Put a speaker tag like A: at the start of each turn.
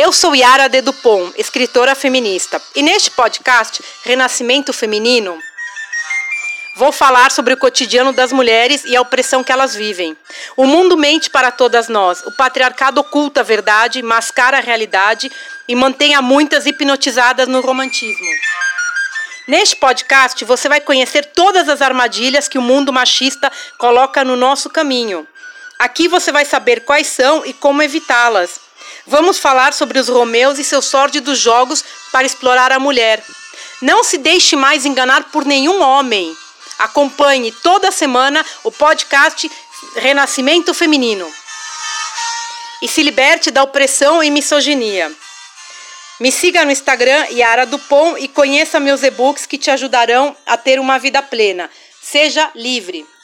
A: Eu sou Yara de Dupont, escritora feminista, e neste podcast Renascimento Feminino vou falar sobre o cotidiano das mulheres e a opressão que elas vivem. O mundo mente para todas nós, o patriarcado oculta a verdade, mascara a realidade e mantém a muitas hipnotizadas no romantismo. Neste podcast você vai conhecer todas as armadilhas que o mundo machista coloca no nosso caminho. Aqui você vai saber quais são e como evitá-las. Vamos falar sobre os Romeus e seus sórdidos jogos para explorar a mulher. Não se deixe mais enganar por nenhum homem. Acompanhe toda semana o podcast Renascimento Feminino. E se liberte da opressão e misoginia. Me siga no Instagram Yara Dupont e conheça meus e-books que te ajudarão a ter uma vida plena. Seja livre.